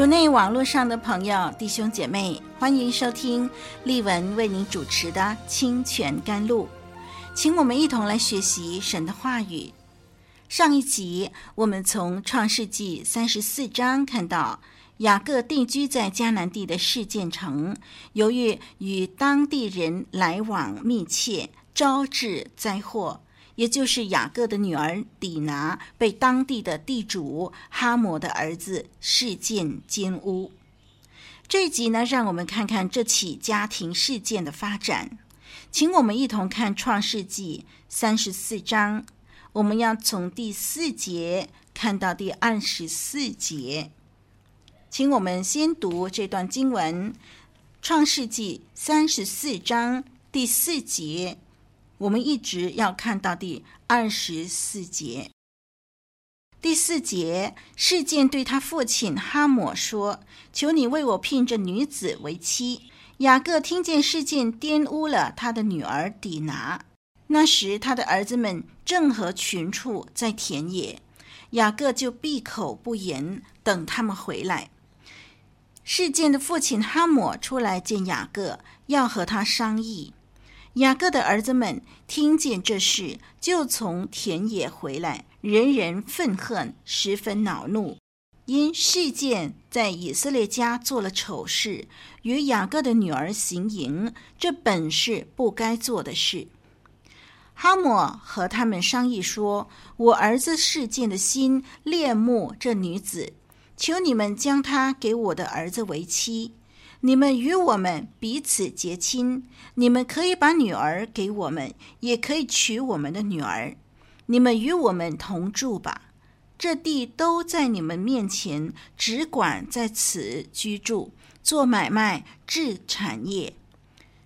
主内网络上的朋友、弟兄姐妹，欢迎收听丽文为您主持的《清泉甘露》，请我们一同来学习神的话语。上一集我们从创世纪三十四章看到，雅各定居在迦南地的示剑城，由于与当地人来往密切，招致灾祸。也就是雅各的女儿底拿被当地的地主哈摩的儿子示剑奸污。这一集呢，让我们看看这起家庭事件的发展。请我们一同看《创世纪》三十四章，我们要从第四节看到第二十四节。请我们先读这段经文，《创世纪》三十四章第四节。我们一直要看到第二十四节。第四节，示剑对他父亲哈姆说：“求你为我聘这女子为妻。”雅各听见示剑玷污了他的女儿底拿。那时他的儿子们正和群畜在田野，雅各就闭口不言，等他们回来。示剑的父亲哈姆出来见雅各，要和他商议。雅各的儿子们听见这事，就从田野回来，人人愤恨，十分恼怒，因事件在以色列家做了丑事，与雅各的女儿行淫，这本是不该做的事。哈抹和他们商议说：“我儿子事件的心恋慕这女子，求你们将她给我的儿子为妻。”你们与我们彼此结亲，你们可以把女儿给我们，也可以娶我们的女儿。你们与我们同住吧，这地都在你们面前，只管在此居住，做买卖，置产业。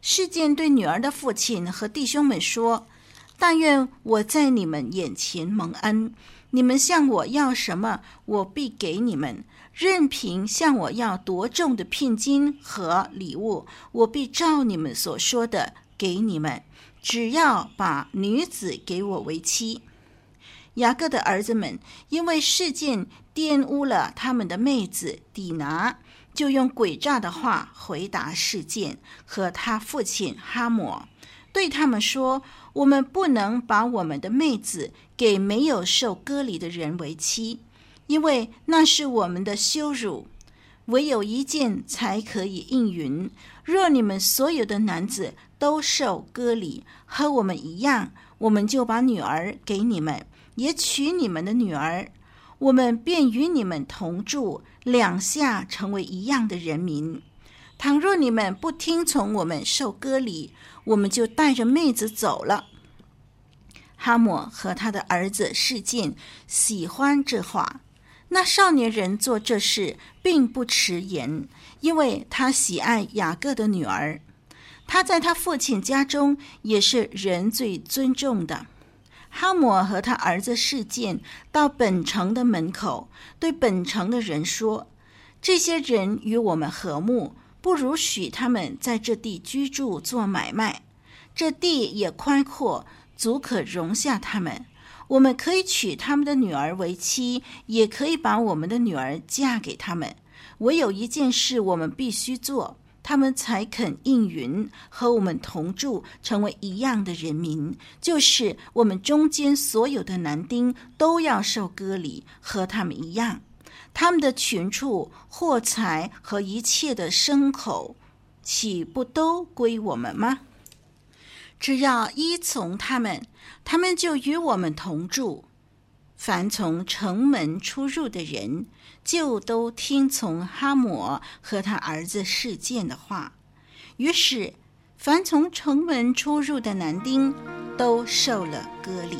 事件对女儿的父亲和弟兄们说：“但愿我在你们眼前蒙恩，你们向我要什么，我必给你们。”任凭向我要多重的聘金和礼物，我必照你们所说的给你们。只要把女子给我为妻。雅各的儿子们因为事件玷污了他们的妹子底拿，就用诡诈的话回答事件和他父亲哈姆，对他们说：“我们不能把我们的妹子给没有受割礼的人为妻。”因为那是我们的羞辱，唯有一件才可以应允。若你们所有的男子都受割礼，和我们一样，我们就把女儿给你们，也娶你们的女儿，我们便与你们同住，两下成为一样的人民。倘若你们不听从我们受割礼，我们就带着妹子走了。哈姆和他的儿子示进喜欢这话。那少年人做这事并不迟延，因为他喜爱雅各的女儿。他在他父亲家中也是人最尊重的。哈姆和他儿子示进到本城的门口，对本城的人说：“这些人与我们和睦，不如许他们在这地居住做买卖。这地也宽阔，足可容下他们。”我们可以娶他们的女儿为妻，也可以把我们的女儿嫁给他们。唯有一件事我们必须做，他们才肯应允和我们同住，成为一样的人民。就是我们中间所有的男丁都要受割礼，和他们一样。他们的群畜、货财和一切的牲口，岂不都归我们吗？只要依从他们，他们就与我们同住。凡从城门出入的人，就都听从哈姆和他儿子事件的话。于是，凡从城门出入的男丁，都受了割礼。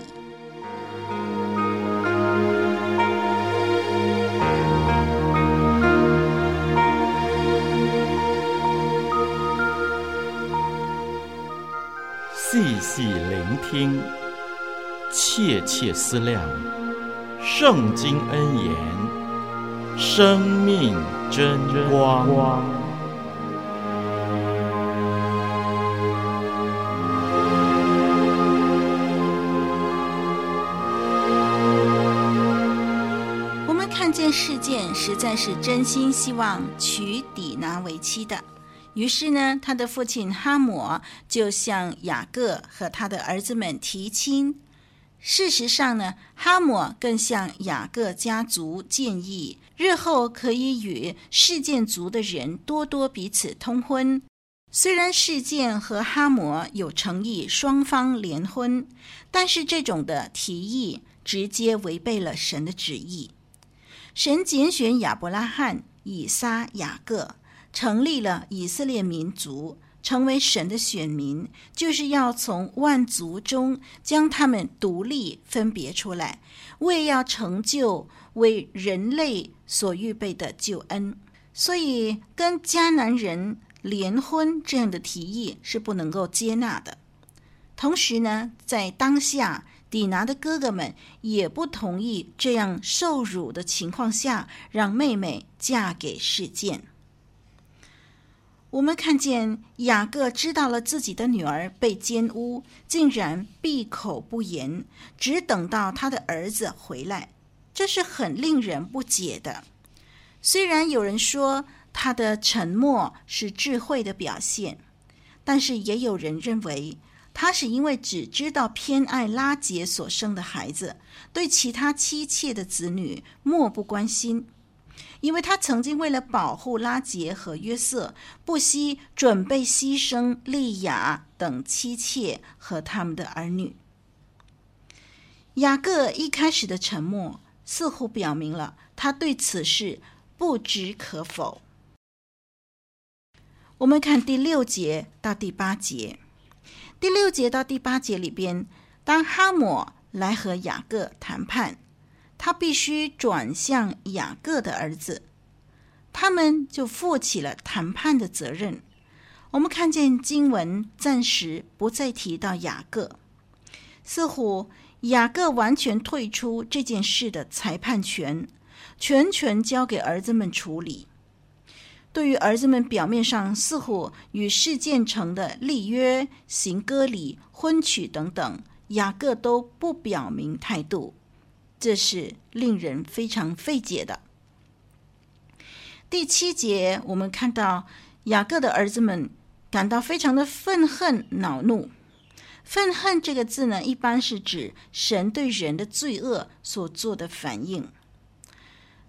聆听，切切思量，圣经恩言，生命真光。我们看见事件实在是真心希望娶底拿为妻的。于是呢，他的父亲哈姆就向雅各和他的儿子们提亲。事实上呢，哈姆更向雅各家族建议，日后可以与示剑族的人多多彼此通婚。虽然事件和哈姆有诚意双方联婚，但是这种的提议直接违背了神的旨意。神拣选亚伯拉罕、以撒、雅各。成立了以色列民族，成为神的选民，就是要从万族中将他们独立分别出来，为要成就为人类所预备的救恩。所以，跟迦南人联婚这样的提议是不能够接纳的。同时呢，在当下，底拿的哥哥们也不同意这样受辱的情况下，让妹妹嫁给示剑。我们看见雅各知道了自己的女儿被奸污，竟然闭口不言，只等到他的儿子回来，这是很令人不解的。虽然有人说他的沉默是智慧的表现，但是也有人认为他是因为只知道偏爱拉结所生的孩子，对其他妻妾的子女漠不关心。因为他曾经为了保护拉杰和约瑟，不惜准备牺牲利亚等妻妾和他们的儿女。雅各一开始的沉默，似乎表明了他对此事不知可否。我们看第六节到第八节，第六节到第八节里边，当哈抹来和雅各谈判。他必须转向雅各的儿子，他们就负起了谈判的责任。我们看见经文暂时不再提到雅各，似乎雅各完全退出这件事的裁判权，全权交给儿子们处理。对于儿子们表面上似乎与事件成的立约、行割礼、婚娶等等，雅各都不表明态度。这是令人非常费解的。第七节，我们看到雅各的儿子们感到非常的愤恨、恼怒。愤恨这个字呢，一般是指神对人的罪恶所做的反应。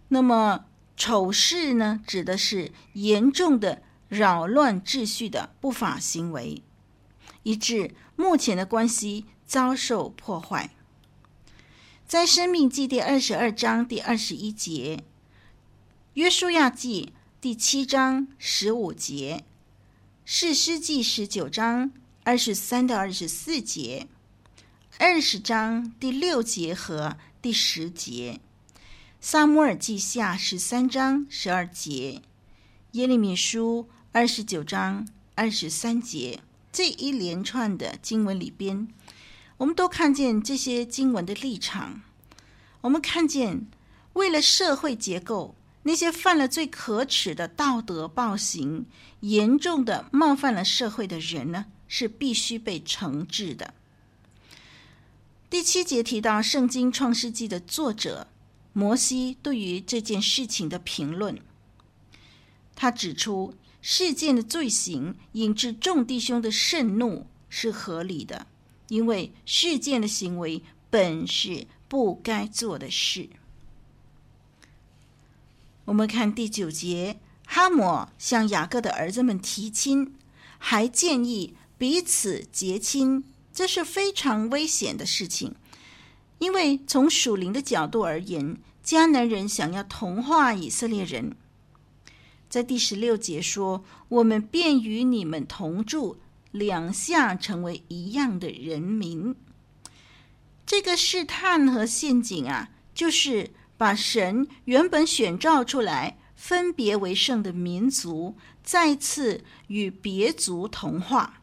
那么丑事呢，指的是严重的扰乱秩序的不法行为，以致目前的关系遭受破坏。在《生命记》第二十二章第二十一节，《约书亚记》第七章十五节，《士师记》十九章二十三到二十四节，二十章第六节和第十节，《撒母耳记下》十三章十二节，《耶利米书》二十九章二十三节，这一连串的经文里边。我们都看见这些经文的立场。我们看见，为了社会结构，那些犯了最可耻的道德暴行、严重的冒犯了社会的人呢，是必须被惩治的。第七节提到《圣经创世纪》的作者摩西对于这件事情的评论，他指出，事件的罪行引致众弟兄的盛怒是合理的。因为事件的行为本是不该做的事。我们看第九节，哈抹向雅各的儿子们提亲，还建议彼此结亲，这是非常危险的事情。因为从属灵的角度而言，迦南人想要同化以色列人。在第十六节说：“我们便与你们同住。”两下成为一样的人民，这个试探和陷阱啊，就是把神原本选召出来、分别为圣的民族，再次与别族同化，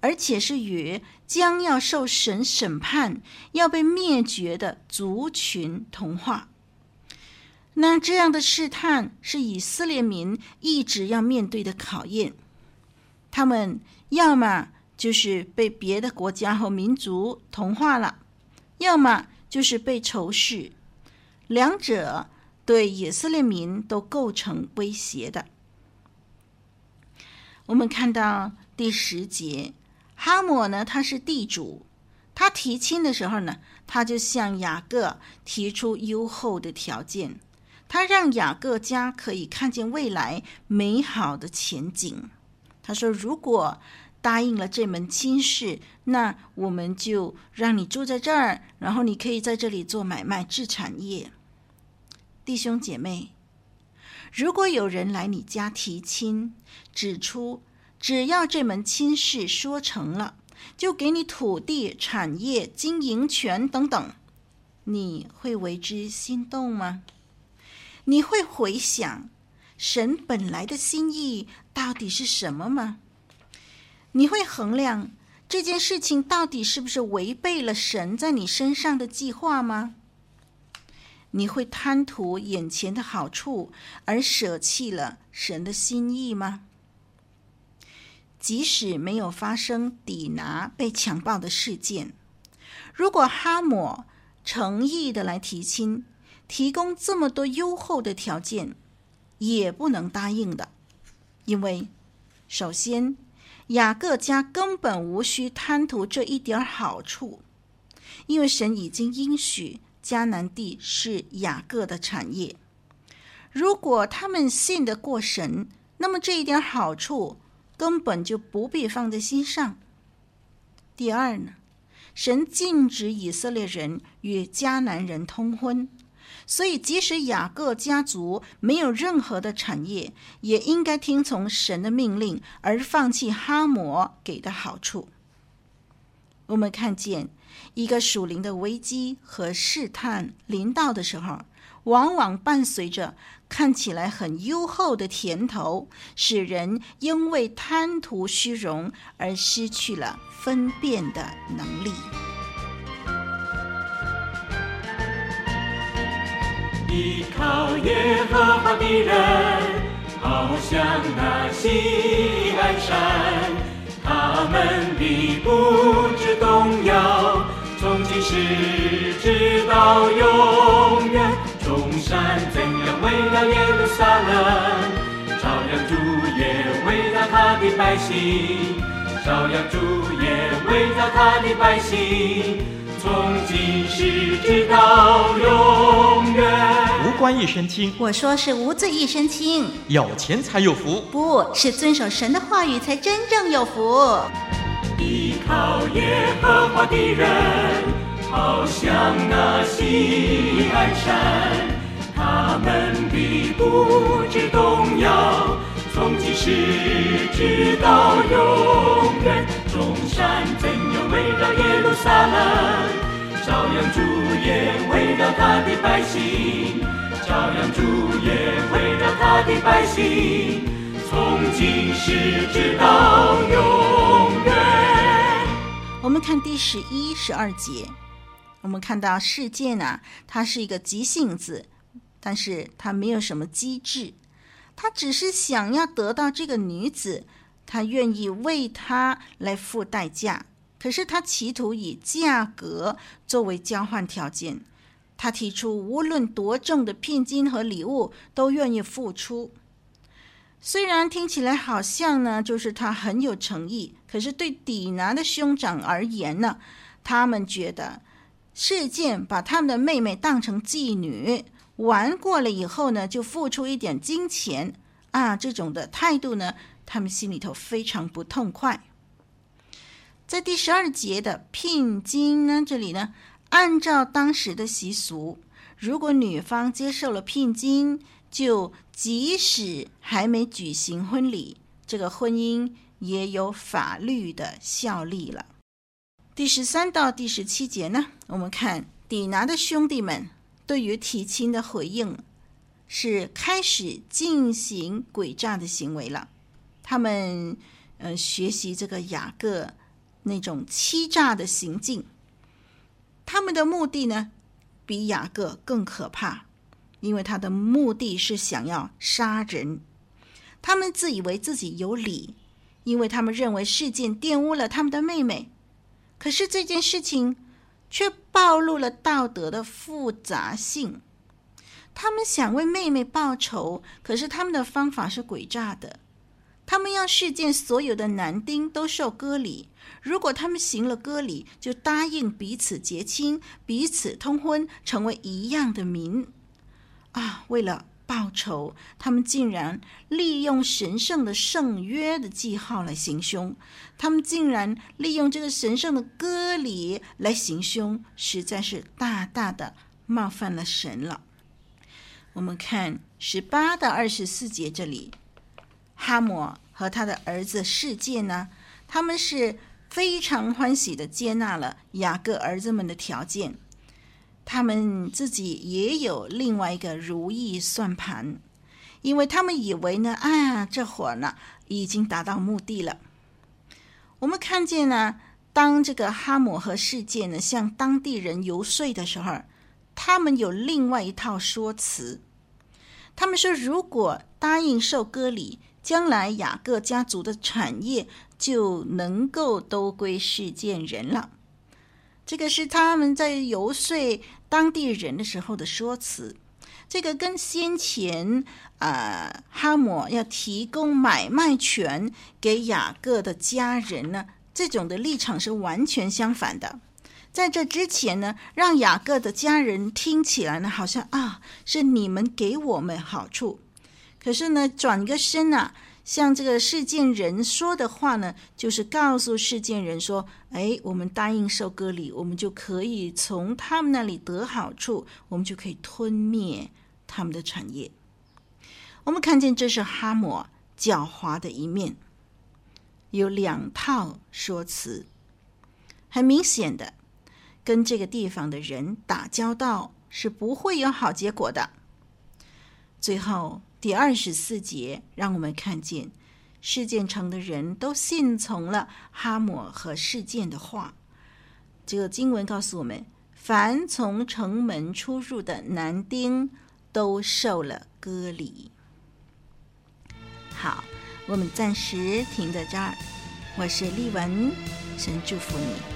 而且是与将要受神审判、要被灭绝的族群同化。那这样的试探是以色列民一直要面对的考验。他们要么就是被别的国家和民族同化了，要么就是被仇视，两者对以色列民都构成威胁的。我们看到第十节。哈抹呢，他是地主，他提亲的时候呢，他就向雅各提出优厚的条件，他让雅各家可以看见未来美好的前景。他说：“如果答应了这门亲事，那我们就让你住在这儿，然后你可以在这里做买卖、置产业。”弟兄姐妹，如果有人来你家提亲，指出，只要这门亲事说成了，就给你土地、产业、经营权等等，你会为之心动吗？你会回想神本来的心意到底是什么吗？你会衡量这件事情到底是不是违背了神在你身上的计划吗？你会贪图眼前的好处而舍弃了神的心意吗？即使没有发生底拿被强暴的事件，如果哈姆诚意的来提亲，提供这么多优厚的条件，也不能答应的，因为首先雅各家根本无需贪图这一点好处，因为神已经应许迦南地是雅各的产业。如果他们信得过神，那么这一点好处。根本就不必放在心上。第二呢，神禁止以色列人与迦南人通婚，所以即使雅各家族没有任何的产业，也应该听从神的命令而放弃哈摩给的好处。我们看见一个属灵的危机和试探临到的时候，往往伴随着看起来很优厚的甜头，使人因为贪图虚荣而失去了分辨的能力。依靠耶和华的人，好像那锡安山，他们必不致动摇，从今时直到永远。众山怎样围绕耶路撒冷，照样主也围绕他的百姓，照样主也围绕他的百姓，从今时直到永远。无官一身轻，我说是无罪一身轻。有钱才有福，不是遵守神的话语才真正有福。依靠耶和华的人。好像那锡安山，他们必不致动摇，从今时直到永远。众山怎样围绕耶路撒冷，照样主也围绕他的百姓，照样主也围绕他的百姓，从今时直到永远。我们看第十一、十二节。我们看到世界呢，他是一个急性子，但是他没有什么机智，他只是想要得到这个女子，他愿意为她来付代价，可是他企图以价格作为交换条件，他提出无论多重的聘金和礼物都愿意付出。虽然听起来好像呢，就是他很有诚意，可是对底拿的兄长而言呢，他们觉得。事件把他们的妹妹当成妓女，玩过了以后呢，就付出一点金钱啊，这种的态度呢，他们心里头非常不痛快。在第十二节的聘金呢，这里呢，按照当时的习俗，如果女方接受了聘金，就即使还没举行婚礼，这个婚姻也有法律的效力了。第十三到第十七节呢，我们看底拿的兄弟们对于提亲的回应是开始进行诡诈的行为了。他们呃学习这个雅各那种欺诈的行径。他们的目的呢，比雅各更可怕，因为他的目的是想要杀人。他们自以为自己有理，因为他们认为事件玷污了他们的妹妹。可是这件事情却暴露了道德的复杂性。他们想为妹妹报仇，可是他们的方法是诡诈的。他们要事件所有的男丁都受割礼，如果他们行了割礼，就答应彼此结亲、彼此通婚，成为一样的民。啊，为了报仇，他们竟然利用神圣的圣约的记号来行凶，他们竟然利用这个神圣的割礼来行凶，实在是大大的冒犯了神了。我们看十八到二十四节这里，哈抹和他的儿子世界呢，他们是非常欢喜的接纳了雅各儿子们的条件，他们自己也有另外一个如意算盘，因为他们以为呢，啊，这会儿呢已经达到目的了。我们看见呢，当这个哈姆和世界呢向当地人游说的时候，他们有另外一套说辞。他们说，如果答应受割礼，将来雅各家族的产业就能够都归示剑人了。这个是他们在游说当地人的时候的说辞。这个跟先前啊、哈姆要提供买卖权给雅各的家人呢，这种的立场是完全相反的。在这之前呢，让雅各的家人听起来呢，好像啊是你们给我们好处。可是呢，转个身啊，像这个事件人说的话呢，就是告诉事件人说：“哎，我们答应受割礼，我们就可以从他们那里得好处，我们就可以吞灭他们的产业。”我们看见这是哈姆狡猾的一面，有两套说辞，很明显的。跟这个地方的人打交道是不会有好结果的。最后第二十四节让我们看见，事件城的人都信从了哈抹和事件的话。这个经文告诉我们，凡从城门出入的男丁都受了割礼。好，我们暂时停在这儿。我是丽文，神祝福你。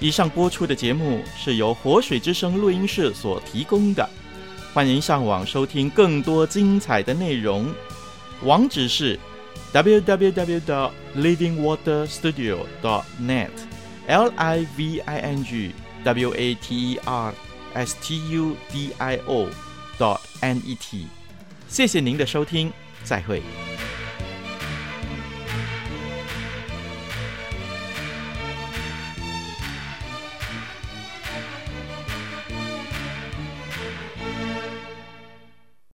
以上播出的节目是由活水之声录音室所提供的，欢迎上网收听更多精彩的内容，网址是 www.livingwaterstudio.net，l i v i n g w a t e r s t u d i o dot n e t。谢谢您的收听，再会。